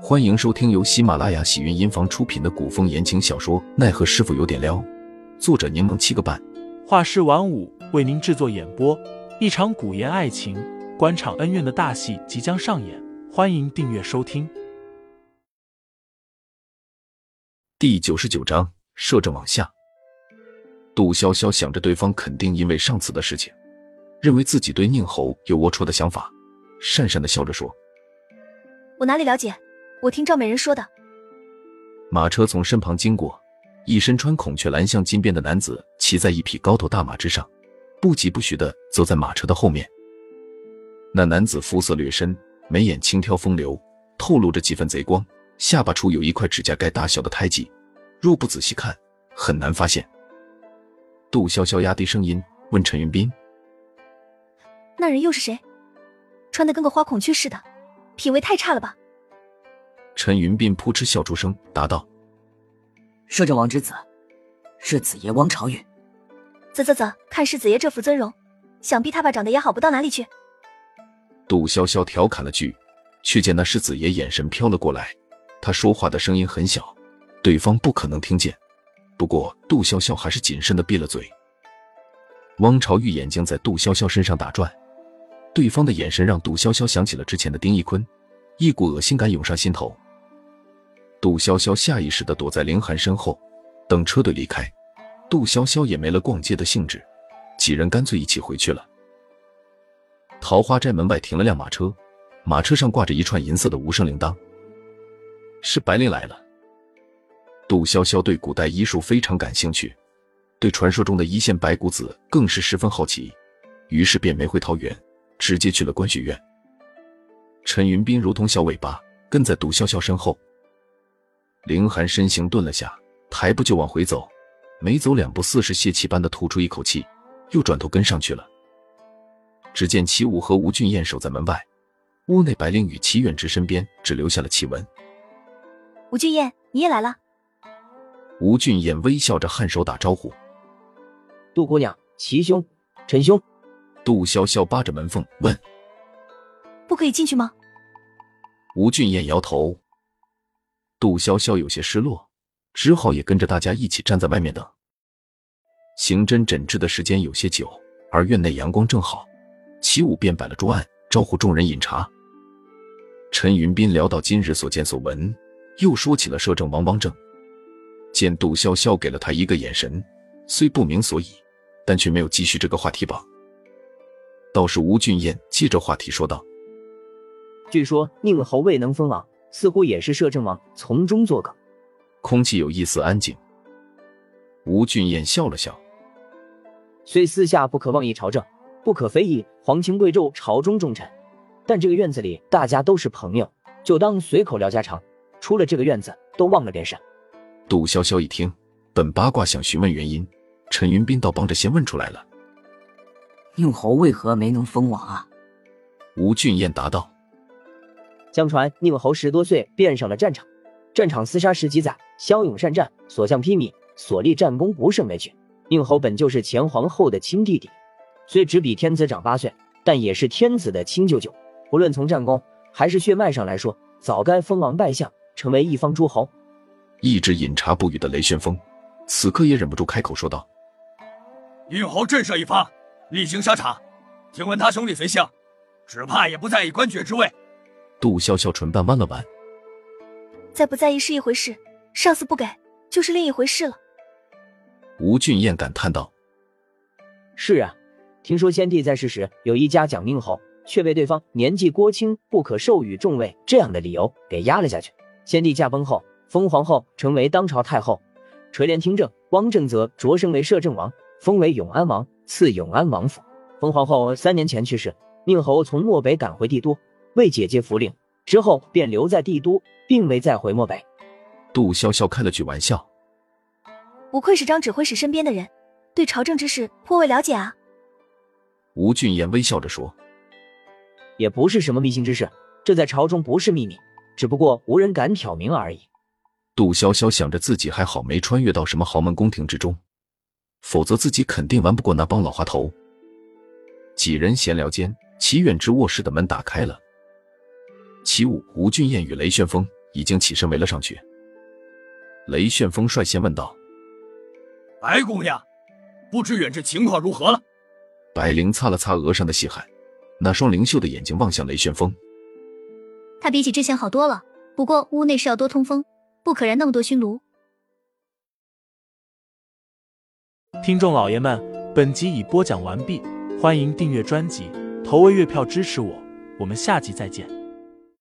欢迎收听由喜马拉雅喜云音房出品的古风言情小说《奈何师傅有点撩》，作者柠檬七个半，画师晚舞为您制作演播。一场古言爱情、官场恩怨的大戏即将上演，欢迎订阅收听。第九十九章，摄政往下。杜潇潇想着对方肯定因为上次的事情，认为自己对宁侯有龌龊的想法，讪讪的笑着说：“我哪里了解？”我听赵美人说的。马车从身旁经过，一身穿孔雀蓝象金边的男子骑在一匹高头大马之上，不疾不徐的走在马车的后面。那男子肤色略深，眉眼轻挑风流，透露着几分贼光，下巴处有一块指甲盖大小的胎记，若不仔细看，很难发现。杜潇潇压低声音问陈云斌：“那人又是谁？穿的跟个花孔雀似的，品味太差了吧？”陈云斌扑哧笑出声，答道：“摄政王之子，世子爷汪朝玉。啧啧啧，看世子爷这副尊容，想必他爸长得也好不到哪里去。”杜潇潇调侃了句，却见那世子爷眼神飘了过来。他说话的声音很小，对方不可能听见。不过杜潇潇还是谨慎的闭了嘴。汪朝玉眼睛在杜潇潇身上打转，对方的眼神让杜潇潇想起了之前的丁义坤，一股恶心感涌上心头。杜潇潇下意识的躲在凌寒身后，等车队离开，杜潇潇也没了逛街的兴致，几人干脆一起回去了。桃花寨门外停了辆马车，马车上挂着一串银色的无声铃铛。是白灵来了。杜潇潇对古代医术非常感兴趣，对传说中的一线白骨子更是十分好奇，于是便没回桃园，直接去了关学院。陈云斌如同小尾巴跟在杜潇潇身后。凌寒身形顿了下，抬步就往回走，没走两步，似是泄气般的吐出一口气，又转头跟上去了。只见齐武和吴俊彦守在门外，屋内白灵与齐远之身边只留下了齐文。吴俊彦，你也来了。吴俊彦微笑着颔首打招呼：“杜姑娘，齐兄，陈兄。”杜潇潇扒着门缝问：“不可以进去吗？”吴俊彦摇头。杜潇潇有些失落，只好也跟着大家一起站在外面等。刑侦诊治的时间有些久，而院内阳光正好，齐武便摆了桌案，招呼众人饮茶。陈云斌聊到今日所见所闻，又说起了摄政王汪正。见杜潇潇给了他一个眼神，虽不明所以，但却没有继续这个话题吧。倒是吴俊彦接着话题说道：“据说宁侯未能封王。”似乎也是摄政王从中作梗。空气有一丝安静。吴俊彦笑了笑，虽私下不可妄议朝政，不可非议皇亲贵胄、朝中重臣，但这个院子里大家都是朋友，就当随口聊家常。出了这个院子，都忘了点事。杜潇潇一听，本八卦想询问原因，陈云斌倒帮着先问出来了：宁侯为何没能封王啊？吴俊彦答道。相传宁侯十多岁便上了战场，战场厮杀十几载，骁勇善战，所向披靡，所立战功不胜枚举。宁侯本就是前皇后的亲弟弟，虽只比天子长八岁，但也是天子的亲舅舅。不论从战功还是血脉上来说，早该封王拜相，成为一方诸侯。一直饮茶不语的雷旋风，此刻也忍不住开口说道：“宁侯震慑一方，历经沙场，听闻他兄弟随相，只怕也不在意官爵之位。”杜潇潇唇瓣弯了弯，在不在意是一回事，上司不给就是另一回事了。吴俊彦感叹道：“是啊，听说先帝在世时有一家讲宁侯，却被对方年纪过轻不可授予重位这样的理由给压了下去。先帝驾崩后，封皇后成为当朝太后，垂帘听政。汪正则擢升为摄政王，封为永安王，赐永安王府。封皇后三年前去世，宁侯从漠北赶回帝都。”为姐姐服令之后，便留在帝都，并未再回漠北。杜潇潇开了句玩笑：“不愧是张指挥使身边的人，对朝政之事颇为了解啊。”吴俊彦微笑着说：“也不是什么秘辛之事，这在朝中不是秘密，只不过无人敢挑明而已。”杜潇潇想着自己还好没穿越到什么豪门宫廷之中，否则自己肯定玩不过那帮老滑头。几人闲聊间，齐远之卧室的门打开了。齐武、吴俊彦与雷旋风已经起身围了上去。雷旋风率先问道：“白姑娘，不知远志情况如何了？”白灵擦了擦额上的细汗，那双灵秀的眼睛望向雷旋风。他比起之前好多了，不过屋内是要多通风，不可燃那么多熏炉。听众老爷们，本集已播讲完毕，欢迎订阅专辑，投喂月票支持我，我们下集再见。